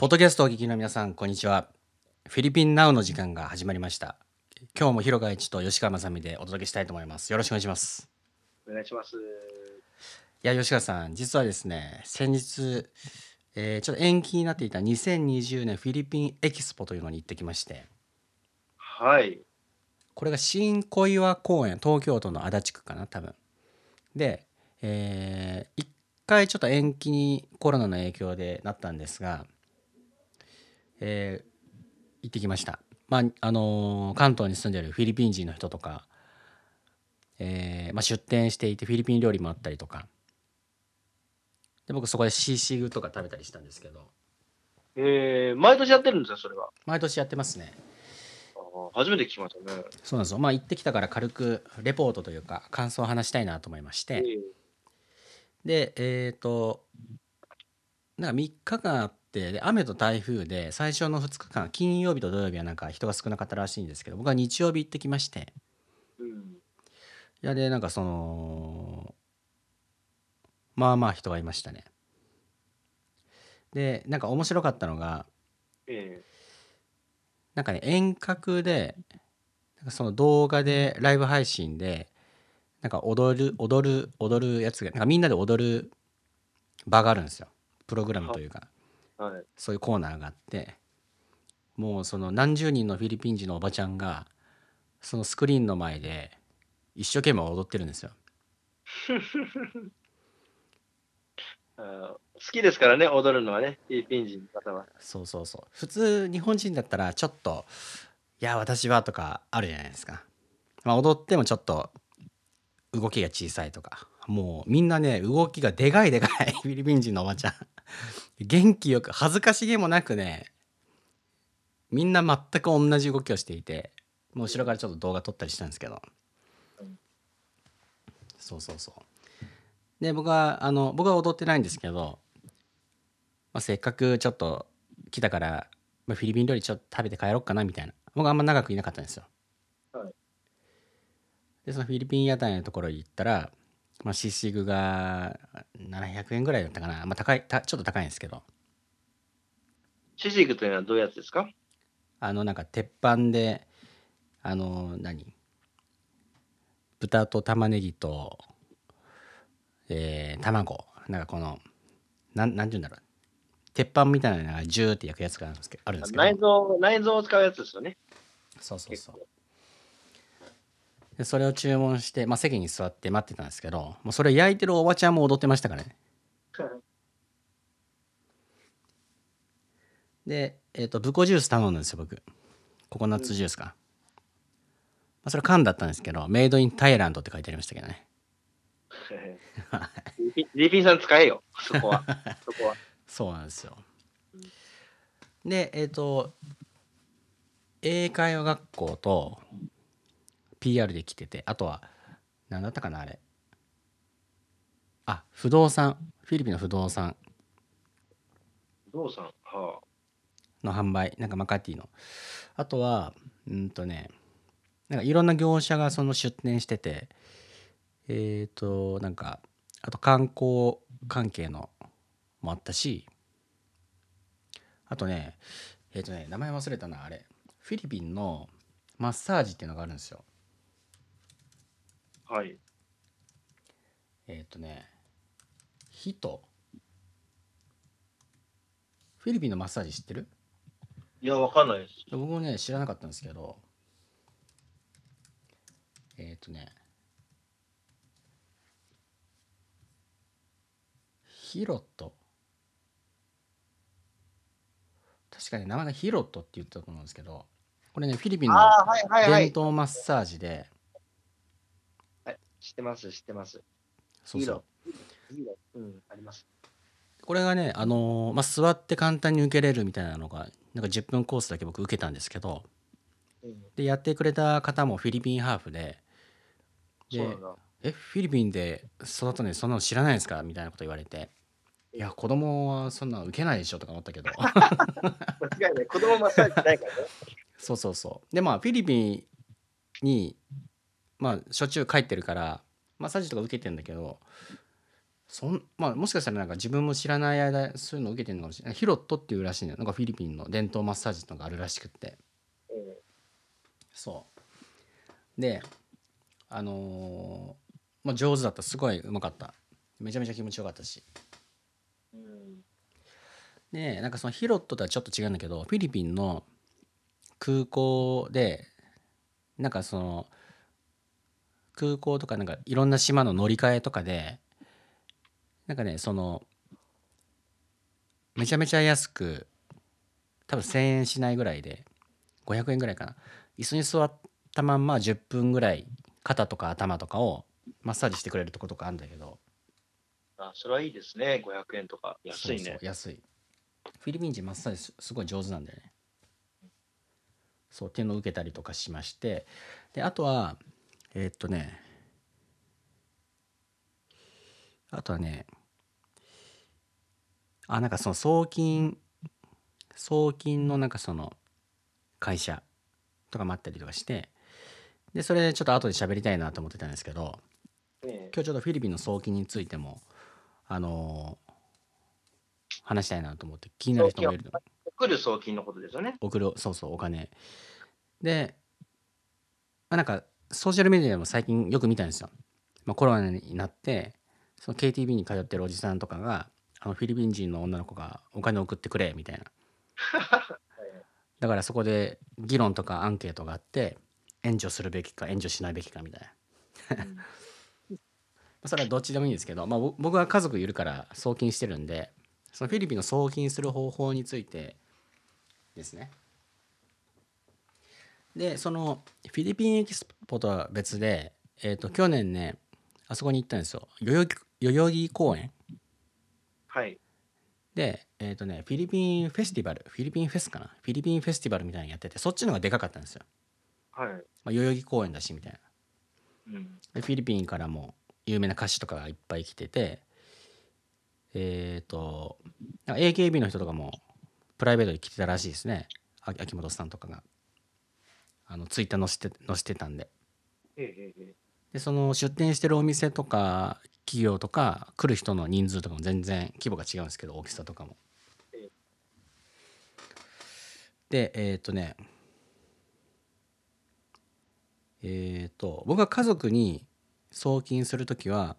ポッドキャストをお聞きの皆さん、こんにちは。フィリピンナウの時間が始まりました。今日も広川一と吉川雅美でお届けしたいと思います。よろしくお願いします。お願いします。いや、吉川さん、実はですね、先日、えーちょっと延期になっていた2020年フィリピンエキスポというのに行ってきまして、はい。これが新小岩公園、東京都の足立区かな、多分。で、えー一回ちょっと延期にコロナの影響でなったんですが、えー行ってきました。まあ、あのー関東に住んでるフィリピン人の人とか、えーまあ、出店していてフィリピン料理もあったりとか、で僕そこでシーシーグとか食べたりしたんですけど、えー、毎年やってるんですよ、それは。毎年やってますね。初めて聞きましたね。そうなんですよ。まあ行ってきたから軽くレポートというか感想を話したいなと思いましえて、でえっ、となんか3日間あってで雨と台風で最初の2日間金曜日と土曜日はなんか人が少なかったらしいんですけど僕は日曜日行ってきまして。うん。いやでなんかそのまあまあ人がいましたね。でなんか面白かったのがえなんかね遠隔でなんかその動画でライブ配信でなんか踊る踊る踊るやつがなんかみんなで踊る場があるんですよ。プログラムというか。えはい。そういうコーナーがあってもうその何十人のフィリピン人のおばちゃんがそのスクリーンの前で一生懸命踊ってるんですよ 好きですからね、踊るのはね、フィリピン人の方は。そうそうそう普通日本人だったらちょっと「いや私は」とかあるじゃないですか、まあ、踊ってもちょっと動きが小さいとかもうみんなね動きがでかいでかい。フィリピン人のおばちゃん。元気よく恥ずかしげもなくねみんな全く同じ動きをしていてもう後ろからちょっと動画撮ったりしたんですけど。うんそうそうそう。で僕はあの僕は踊ってないんですけどまあ、せっかくちょっと来たから、まあ、フィリピン料理ちょっと食べて帰ろうかなみたいな。僕あんま長くいなかったんですよ。はい。でそのフィリピン屋台のところに行ったら、まあ、シシグが700円ぐらいだったかな、まあ、高いたちょっと高いんですけど。シシグというのはどういうやつですか？あのなんか鉄板であの何？豚と玉ねぎと、えー卵。なんかこのなんなんて言うんだろう。鉄板みたいなのがジューって焼くやつがあるんですけど。内臓、内臓を使うやつですよね。そうそうそうでそれを注文して、まあ、席に座って待ってたんですけどもうそれ焼いてるおばちゃんも踊ってましたからね。でえっ、とブコジュース頼んだんですよ僕。ココナッツジュースか、まあ、それ缶だったんですけどメイドインタイランドって書いてありましたけどね。リピンさん使えよ、そこは。そこは。そうなんですよ。でえっ、と英会話学校と PR で来ててあとは何だったかなあれ。あ不動産。フィリピンの不動産。ゾウさん。はの販売。なんかマカティの。あとはうんとねなんかいろんな業者がその出店しててえっ、となんかあと観光関係のもあったしあとねえっ、とね名前忘れたなあれ。フィリピンのマッサージっていうのがあるんですよ。あ。はい。えっ、とねヒトフィリピンのマッサージ知ってる？いや、わかんないです。僕もね知らなかったんですけどえっ、とねヒロト確かに名前がヒロトって言ったと思うんですけどこれねフィリピンの。伝統マッサージで知ってます、知ってます。そうそういいのうん、あります。これがねあのーまあ、座って簡単に受けれるみたいなのがなんか10分コースだけ僕受けたんですけどうん、でやってくれた方もフィリピンハーフでで。えフィリピンで育ったのにそんなの知らないんですか？みたいなこと言われていや子供はそんなの受けないでしょとか思ったけど 間違いない。子供マッサージないからね。そうそうそうでまあフィリピンにまあしょっちゅう帰ってるからマッサージとか受けてんだけどそんまあもしかしたらなんか自分も知らない間そういうの受けてるのかもしれない。ヒロットっていうらしいんだよ。なんかフィリピンの伝統マッサージとかあるらしくって。そう。であのーまあ、上手だった。すごいうまかった。めちゃめちゃ気持ちよかったし。うん。でなんかそのヒロットとはちょっと違うんだけどフィリピンの空港でなんかその空港とかなんかいろんな島の乗り換えとかでなんかねそのめちゃめちゃ安く多分1,000円しないぐらいで500円ぐらいかな。椅子に座ったまんま10分ぐらい肩とか頭とかをマッサージしてくれるとことかあるんだけど。あ、それはいいですね。500円とか。安いそうそねう安い。フィリピン人マッサージすすごい上手なんだよね。そうっていうのを受けたりとかしまして。であとはえーっとねあとはねあなんかその送金送金のなんかその会社とかもあったりとかしてでそれでちょっと後で喋りたいなと思ってたんですけどええ。今日ちょっとフィリピンの送金についてもあのー話したいなと思って気になる人もいる送る送金のことですよね。送るそうそうお金。で、まあ、なんかソーシャルメディアでも最近よく見たんですよ、まあ、コロナになってその KTV に通ってるおじさんとかがあのフィリピン人の女の子がお金送ってくれみたいな。だからそこで議論とかアンケートがあって援助するべきか援助しないべきかみたいな。それはどっちでもいいんですけど、まあ、ぼ僕は家族いるから送金してるんでそのフィリピンの送金する方法についてですねでそのフィリピンエキスポとは別で、えー、と去年ねあそこに行ったんですよ。代々木代々木公園。はい。でえっ、とねフィリピンフェスティバル。フィリピンフェスかな。フィリピンフェスティバルみたいなのやっててそっちの方がでかかったんですよ、はい。まあ、代々木公園だしみたいな。うん。でフィリピンからも有名な歌手とかがいっぱい来ててえっ、となんか AKB の人とかもプライベートで来てたらしいですね。あ秋元さんとかがあのツイッター載せて載せてたんで。でその出店してるお店とか企業とか来る人の人数とかも全然規模が違うんですけど大きさとかも。ええ。でえっ、とね。えっ、と僕が家族に送金するときは、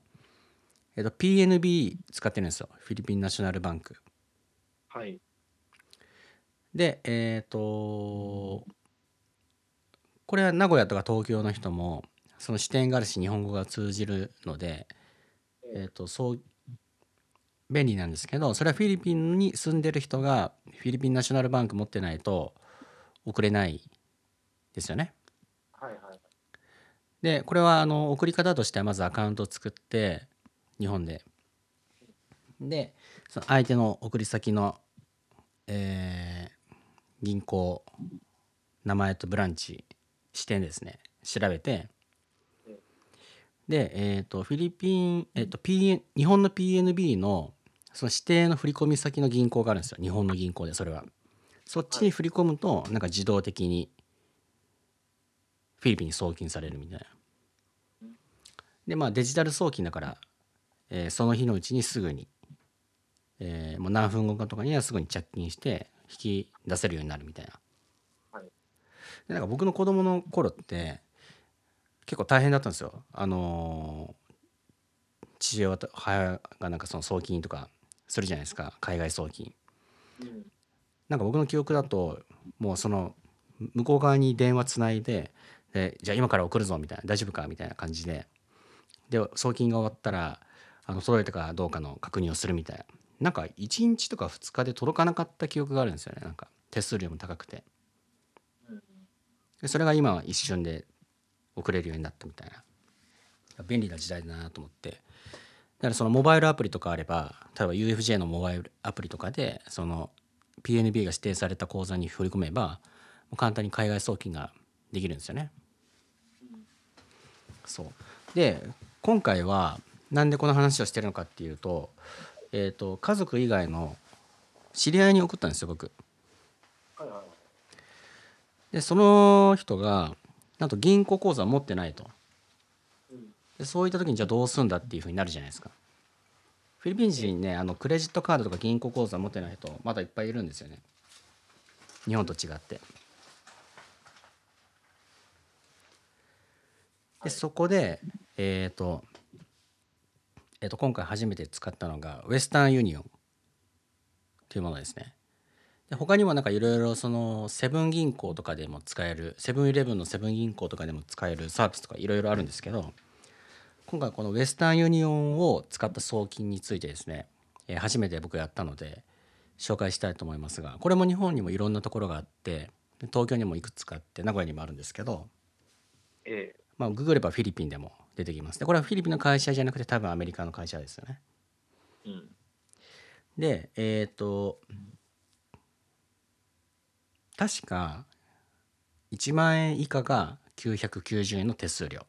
えー、と PNB 使ってるんですよ。フィリピンナショナルバンク。はい。でえっ、とこれは名古屋とか東京の人もその支店があるし日本語が通じるのでえー、とそう便利なんですけどそれはフィリピンに住んでる人がフィリピンナショナルバンク持ってないと送れないですよね。はいはい。でこれはあの送り方としてはまずアカウントを作って日本ででその相手の送り先の、えー銀行名前とブランチ支店ですね調べて。で、えー、とフィリピン、えーと PN、日本の PNB のその指定の振込先の銀行があるんですよ。日本の銀行でそれは。そっちに振り込むとなんか自動的にフィリピンに送金されるみたいな。でまあデジタル送金だから、えーその日のうちにすぐに、えーもう何分後かとかにはすぐに着金して引き出せるようになるみたいな、はいでなんか僕の子供の頃って結構大変だったんですよ。あのー父親と母がなんかその送金とかするじゃないですか。海外送金。うん。なんか僕の記憶だともうその向こう側に電話つないででじゃあ今から送るぞみたいな大丈夫かみたいな感じで。で送金が終わったらあの届いたかどうかの確認をするみたいな。なんか1日とか2日で届かなかった記憶があるんですよね。なんか手数料も高くて。うんでそれが今は一瞬で送れるようになったみたいな便利な時代だなと思ってだからそのモバイルアプリとかあれば例えば UFJ のモバイルアプリとかでその PNB が指定された口座に振り込めば簡単に海外送金ができるんですよね。そうで今回はなんでこの話をしてるのかっていうと,、えー、と家族以外の知り合いに送ったんですよ僕。でその人がなんと銀行口座を持ってないと。うん。でそういった時にじゃあどうするんだっていうふうになるじゃないですか。フィリピン人ねあのクレジットカードとか銀行口座持ってない人まだいっぱいいるんですよね。日本と違って。でそこでえっ、と,、えー、と今回初めて使ったのがウェスタンユニオンというものですねで他にもなんかいろいろそのセブン銀行とかでも使えるセブンイレブンのセブン銀行とかでも使えるサービスとかいろいろあるんですけど今回このウェスタンユニオンを使った送金についてですね、えー初めて僕やったので紹介したいと思いますがこれも日本にもいろんなところがあって東京にもいくつかあって名古屋にもあるんですけど、ええ。まあ、ググればフィリピンでも出てきます。でこれはフィリピンの会社じゃなくて多分アメリカの会社ですよね。うん。でえっ、と確か1万円以下が990円の手数料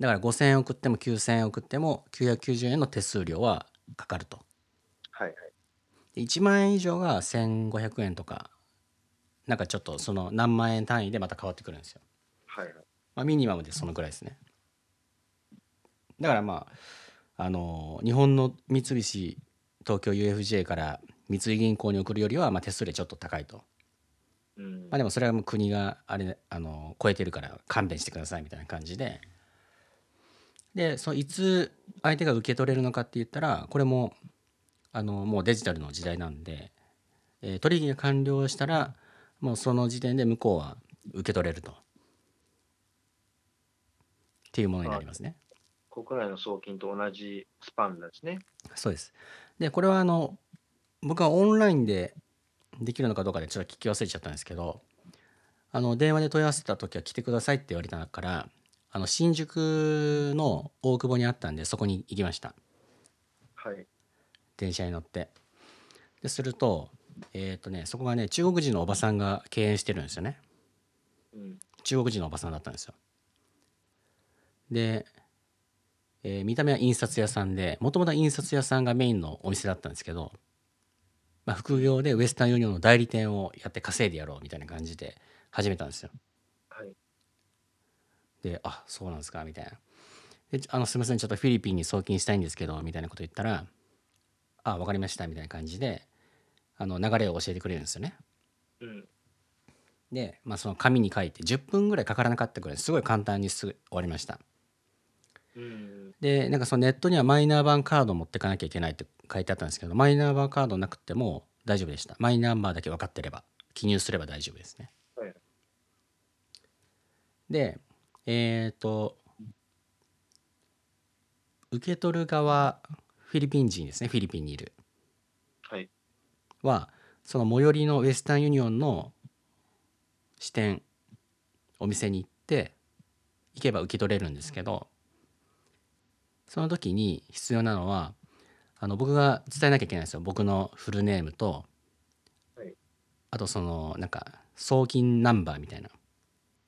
だから5000円送っても9000円送っても990円の手数料はかかるとはいはい。で1万円以上が1500円とかなんかちょっとその何万円単位でまた変わってくるんですよ、はいはい。まあ、ミニマムでそのぐらいですねだからまああの日本の三菱東京 UFJ から三井銀行に送るよりはまあ手数料ちょっと高いと、うんまあ、でもそれはもう国があれあの超えてるから勘弁してくださいみたいな感じででそのいつ相手が受け取れるのかって言ったらこれもあのもうデジタルの時代なんで、えー取引が完了したらもうその時点で向こうは受け取れるとっていうものになりますね。国内の送金と同じスパンですね。そうです。でこれはあの僕はオンラインでできるのかどうかでちょっと聞き忘れちゃったんですけどあの電話で問い合わせた時は来てくださいって言われたからあの新宿の大久保にあったんでそこに行きましたはい。電車に乗ってでするとえっ、とねそこがね中国人のおばさんが経営してるんですよねうん。中国人のおばさんだったんですよで、えー見た目は印刷屋さんでもともと印刷屋さんがメインのお店だったんですけど、まあ、副業でウエスタンユニオンの代理店をやって稼いでやろうみたいな感じで始めたんですよはい。で「あそうなんですか」みたいなであの「すみませんちょっとフィリピンに送金したいんですけど」みたいなこと言ったら「あ分かりました」みたいな感じであの流れを教えてくれるんですよねうん。で、まあ、その紙に書いて10分ぐらいかからなかったぐらいすごい簡単にすぐ終わりましたうん。でなんかそのネットにはマイナー版カードを持ってかなきゃいけないって書いてあったんですけどマイナー版カードなくても大丈夫でしたマイナンバーだけ分かってれば記入すれば大丈夫ですねはい。でえっ、と受け取る側フィリピン人ですねフィリピンにいるはい。はその最寄りのウエスタンユニオンの支店お店に行って行けば受け取れるんですけどその時に必要なのはあの僕が伝えなきゃいけないんですよ。僕のフルネームと、はい。あとそのなんか送金ナンバーみたいな。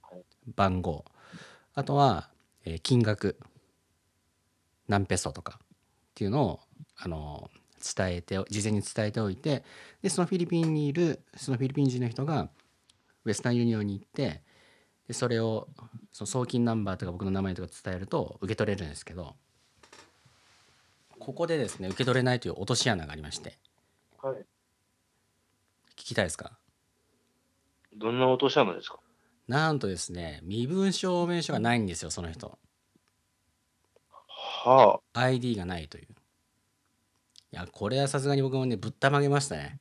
はい。番号。あとは、えー金額。何ペソとか。っていうのをあの伝えて事前に伝えておいてでそのフィリピンにいるそのフィリピン人の人がウェスタンユニオンに行ってでそれをその送金ナンバーとか僕の名前とか伝えると受け取れるんですけどここでですね受け取れないという落とし穴がありまして。はい。聞きたいですか？どんな落とし穴ですか？なんとですね身分証明書がないんですよその人。は ID がないという。いやこれはさすがに僕もねぶったまげましたね。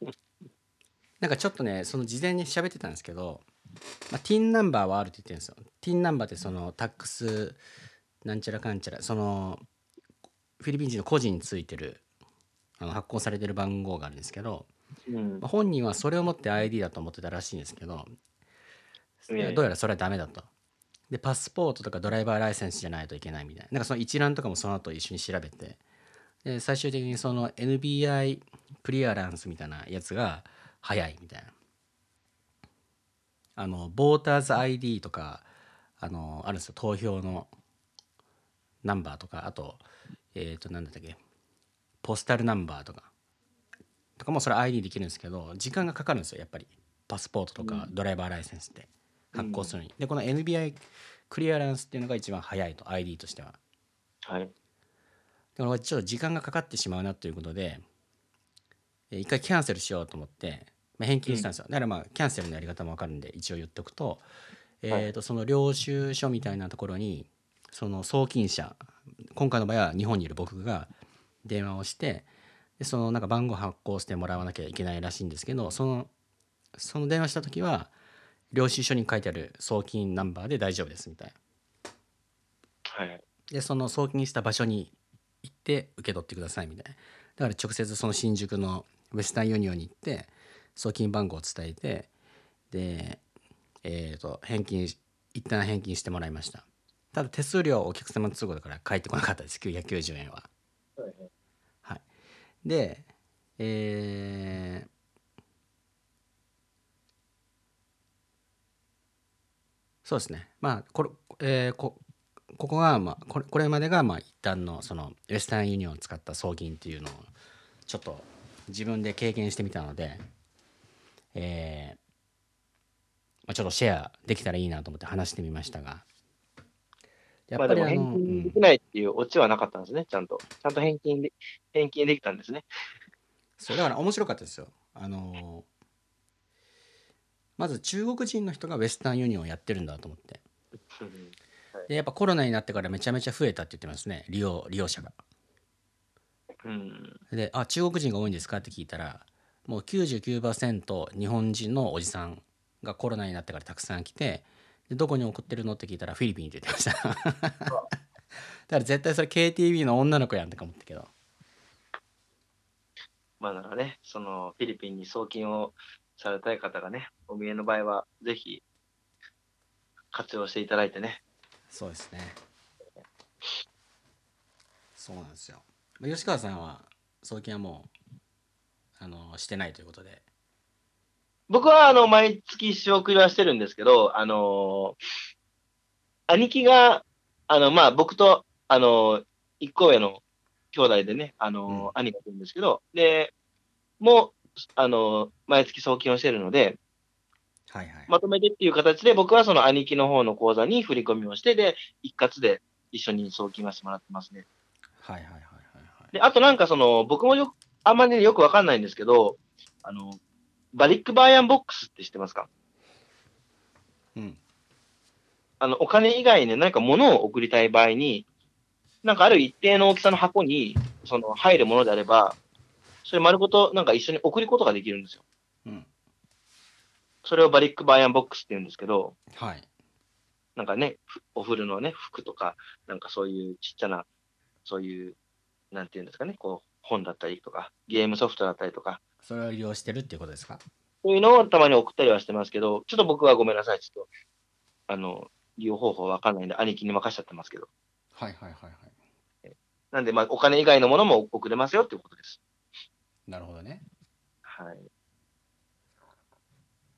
なんかちょっとねその事前に喋ってたんですけど、まあ、TIN ナンバーはあるって言ってるんですよ。TIN ナンバーってそのタックスなんちゃらかんちゃらそのフィリピン人の個人についてるあの発行されてる番号があるんですけど、あ。うんまあ。本人はそれを持って ID だと思ってたらしいんですけどどうやらそれはダメだと。でパスポートとかドライバーライセンスじゃないといけないみたいななんかその一覧とかもその後一緒に調べてで最終的にその NBI クリアランスみたいなやつが早いみたいなあのボーターズ ID とかあのあるんですよ投票のナンバーとかあとえっ、と何だったっけ？ポスタルナンバーとか。とかもそれ ID できるんですけど時間がかかるんですよやっぱり。パスポートとかドライバーライセンスって。発行するのに、でこの NBI クリアランスっていうのが一番早いと ID としては。はい。だからちょっと時間がかかってしまうなということでえー一回キャンセルしようと思って、まあ、返金したんですよ、だからまあキャンセルのやり方も分かるんで一応言っておくと,、えー、とその領収書みたいなところにその送金者今回の場合は日本にいる僕が電話をしてでそのなんか番号発行してもらわなきゃいけないらしいんですけどそのその電話した時は領収書に書いてある送金ナンバーで大丈夫ですみたいな。はい。でその送金した場所に行って受け取ってくださいみたいな。だから直接その新宿のウェスタンユニオンに行って送金番号を伝えてでえっ、と返金一旦返金してもらいましたただ手数料お客様の都合だから返ってこなかったです。990円ははいは。い。でえーそうですね。まあこれ、えーこここが、まあ、これこれまでがまあ一旦のそのウェスタンユニオンを使った送金っていうのをちょっと自分で経験してみたので、えーまあ、ちょっとシェアできたらいいなと思って話してみましたがやまあでも返うん金できないっていうオチはなかったんですね、ちゃんと。ちゃんと返金で、返金できたんですね。そうだから面白かったですよ。あのまず中国人の人がウェスタンユニオンをやってるんだと思ってうんでやっぱコロナになってからめちゃめちゃ増えたって言ってますね利用利用者が。うん。で「あ中国人が多いんですか?」って聞いたらもう99%日本人のおじさんがコロナになってからたくさん来てでどこに送ってるの？って聞いたらフィリピンって言ってました。だから絶対それ KTV の女の子やんとか思ったけど。まあだからね、そのフィリピンに送金をされたい方がね、お見えの場合は、ぜひ活用していただいてね。そうですね。そうなんですよ。まあ吉川さんは送金はもうあのしてないということで僕はあの毎月仕送りはしてるんですけど、あの兄貴が、あの、まあ僕と、あの一個上の兄弟でね、あの兄がいるんですけど、で、もう、あの毎月送金をしてるので、はいはい、まとめてっていう形で、僕はその兄貴の方の口座に振り込みをして、で、一括で一緒に送金はしてもらってますね。はいはいはいはいはい。で、あとなんかその、僕もよく、あんまりよくわかんないんですけど、あの、バリックバーヤンボックスって知ってますか？うん。あの、お金以外に何か物を送りたい場合に、なんかある一定の大きさの箱に、その、入るものであれば、それ丸ごとなんか一緒に送ることができるんですよ。うん。それをバリックバーヤンボックスって言うんですけど、はい。なんかね、ふお風呂のね、服とか、なんかそういうちっちゃな、そういう、なんていうんですかね、こう、本だったりとか、ゲームソフトだったりとか、それを利用してるっていうことですか？そういうのをたまに送ったりはしてますけど、ちょっと僕はごめんなさい、ちょっと、あの、利用方法わかんないんで、兄貴に任せちゃってますけど。はいはいはいはい。なんで、まあ、お金以外のものも送れますよっていうことです。なるほどね。はい。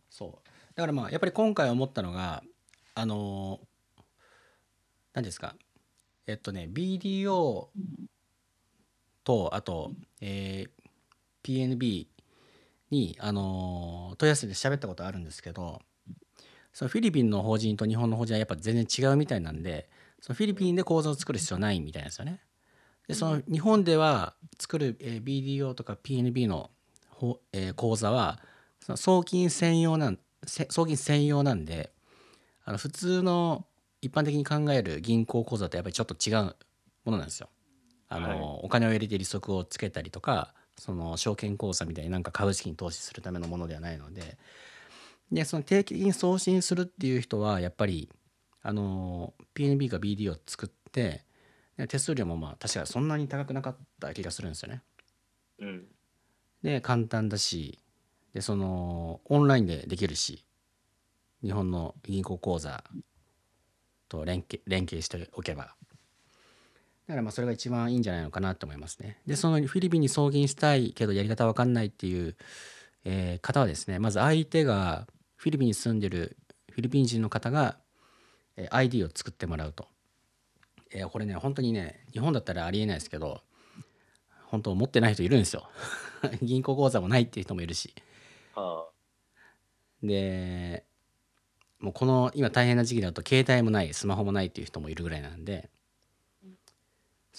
そう。だからまあやっぱり今回思ったのがあのー何ですか？えっとね BDO とあと、えー PNB に、あのー問い合わせで喋ったことあるんですけどそのフィリピンの法人と日本の法人はやっぱ全然違うみたいなんでそのフィリピンで口座を作る必要ないみたいなんですよね。でその日本では作る、えー BDO とか PNB の口座はその送金専用なんせ送金専用なんであの普通の一般的に考える銀行口座とやっぱりちょっと違うものなんですよ。あの、はいお金を入れて利息をつけたりとかその証券口座みたいになんか株式に投資するためのものではないのででその定期的に送信するっていう人はやっぱりあの PNB が BD を作ってで手数料もまあ確かそんなに高くなかった気がするんですよね。うん。で簡単だしでそのオンラインでできるし日本の銀行口座と連携連携しておけばだからまあそれが一番いいんじゃないのかなと思いますね。でそのフィリピンに送金したいけどやり方わかんないっていう、えー方はですねまず相手がフィリピンに住んでるフィリピン人の方が、えー ID を作ってもらうと、えーこれね本当にね日本だったらありえないですけど本当持ってない人いるんですよ。銀行口座もないっていう人もいるし。あでもうこの今大変な時期だと携帯もないスマホもないっていう人もいるぐらいなんで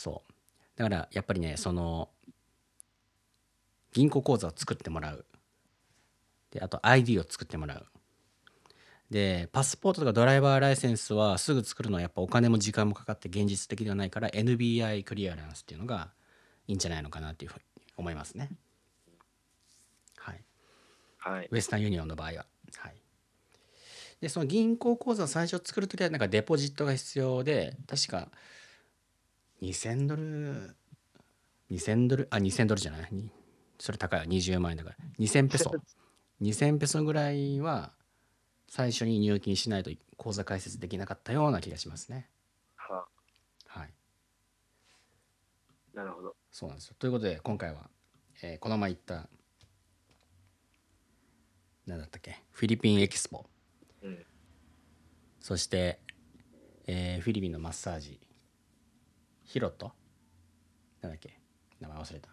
そう。だだからやっぱりねその銀行口座を作ってもらう。であと ID を作ってもらう。でパスポートとかドライバーライセンスはすぐ作るのはやっぱお金も時間もかかって現実的ではないから NBI クリアランスっていうのがいいんじゃないのかなっていうふうに思いますね。はい。はい。ウエスタンユニオンの場合は。はい、でその銀行口座を最初作る時はなんかデポジットが必要で確か2000ドル？2000ドル？あ2000ドルじゃない？にそれ高いわ。20万円だから。2000ペソ？2000ペソぐらいは最初に入金しないと口座開設できなかったような気がしますね。ははい、なるほど。そうなんですよ。ということで今回は、えーこの前行った何だったっけ？フィリピンエキスポ。うん。そして、えーフィリピンのマッサージヒロト？なんだっけ？名前忘れた。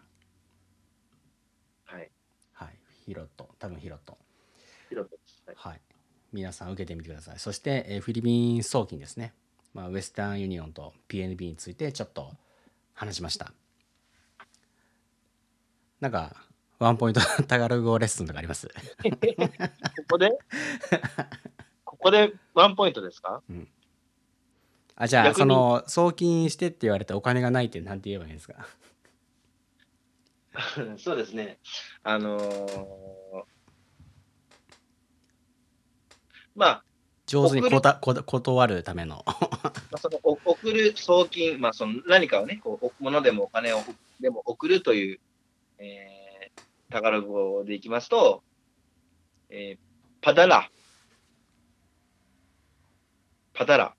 はい。はい。ヒロト。多分ヒロト。ヒロト。はい。はい。皆さん受けてみてください。そして、えーフィリピン送金ですね、まあ、ウエスタンユニオンと PNB についてちょっと話しました。なんかワンポイント タガログ語レッスンとかあります？ここで？ここでワンポイントですか？あじゃあその送金してって言われてお金がないってなんて言えばいいんですか？そうですね。あのーまあ、上手にこたこ断るための。まあ、そのお送る送金、まあ、その何かをね、こうお物でもお金をでも送るという、えー、タガログ語でいきますと、えー、パダラ、パダラ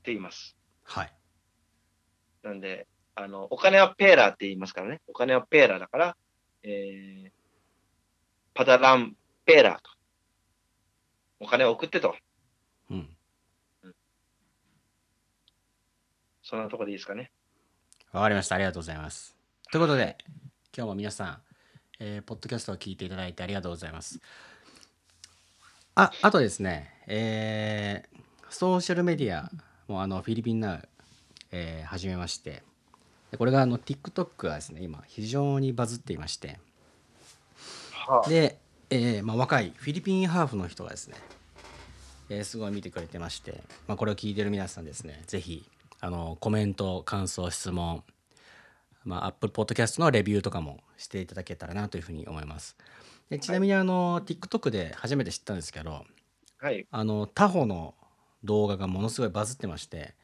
って言います。はいなんで、あの、お金はペーラーって言いますからね。お金はペーラーだから、えー、パダランペーラーと。お金を送ってと。うんそんなところでいいですかね。わかりましたありがとうございますということで今日も皆さん、えーポッドキャストを聞いていただいてありがとうございますああとですねえーソーシャルメディアもあのフィリピンナウ、えー始めまして。でこれがあの TikTok がですね今非常にバズっていまして。はで、えーまあ、若いフィリピンハーフの人がですね、えーすごい見てくれてまして、まあ、これを聞いてる皆さんですねぜひあのコメント感想質問、まあ、Apple Podcast のレビューとかもしていただけたらなというふうに思います。でちなみにあの、TikTok で初めて知ったんですけどはい。あのタホの動画がものすごいバズってまして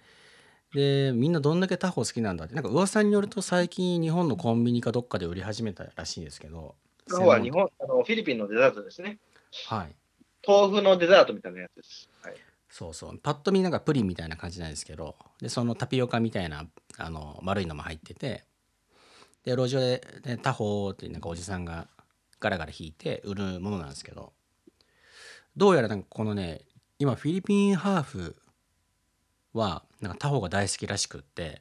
でみんなどんだけタホ好きなんだってなんか噂によると最近日本のコンビニかどっかで売り始めたらしいんですけど今日は日本、あの、フィリピンのデザートですね。はい豆腐のデザートみたいなやつです。はい。そうそうパッと見なんかプリンみたいな感じなんですけどでそのタピオカみたいなあの丸いのも入っててで路上で、ね、タホーってなんかおじさんがガラガラ引いて売るものなんですけどどうやらなんかこのね今フィリピンハーフはなんかタホが大好きらしくって。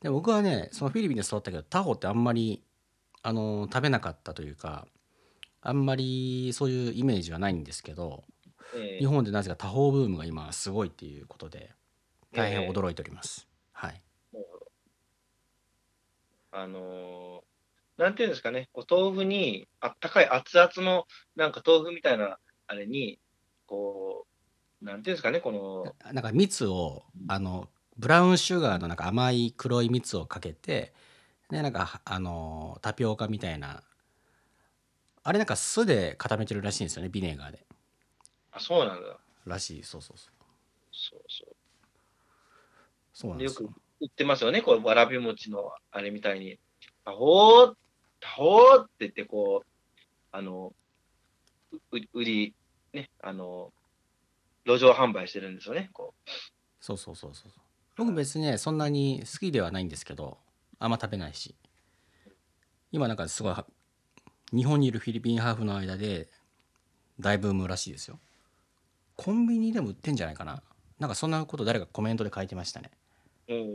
で僕はねそのフィリピンで育ったけどタホってあんまりあの食べなかったというかあんまりそういうイメージはないんですけどえー日本でなぜか多宝ブームが今すごいっていうことで大変驚いております。はい。あのーなんていうんですかね、こう豆腐に、あったかい熱々の、なんか豆腐みたいな、あれに、こう、なんていうんですかね、この、なんか蜜をあのブラウンシュガーのなんか甘い黒い蜜をかけてでなんかあのタピオカみたいな。あれなんか酢で固めてるらしいんですよねビネガーで。あ、そうなんだ。らしいそうそうそう。そうそう。そうなんですよ。よく売ってますよね、こう、わらび餅のあれみたいに、タホー、タホーって言って、こう、あの、う売り、ね、あの、路上販売してるんですよね、こう。そうそうそうそう。僕別にねそんなに好きではないんですけどあんま食べないし。今なんかすごいは日本にいるフィリピンハーフの間で大ブームらしいですよ。コンビニでも売ってんじゃないかな。なんかそんなこと誰かコメントで書いてましたね。うん。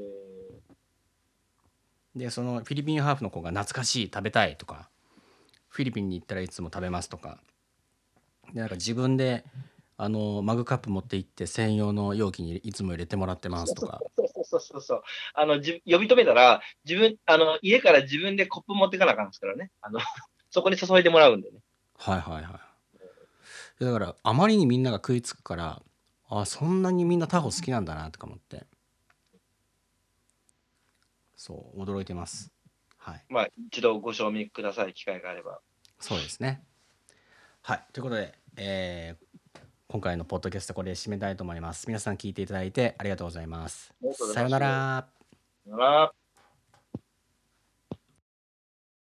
でそのフィリピンハーフの子が懐かしい食べたいとかフィリピンに行ったらいつも食べますとか。でなんか自分であのマグカップ持って行って専用の容器にいつも入れてもらってますとかそうそうそうそうそう。あの、じ呼び止めたら、自分、あの、家から自分でコップ持ってかなあかんですからね。あの、そこに注いでもらうんでね。はいはいはいだからあまりにみんなが食いつくからあそんなにみんなタホ好きなんだなとか思ってそう驚いてますはいまあ、一度ご賞味ください、機会があれば。そうですねはいということで、えー今回のポッドキャストこれで締めたいと思います。皆さん聞いていただいてありがとうございます。さよなら。さよなら。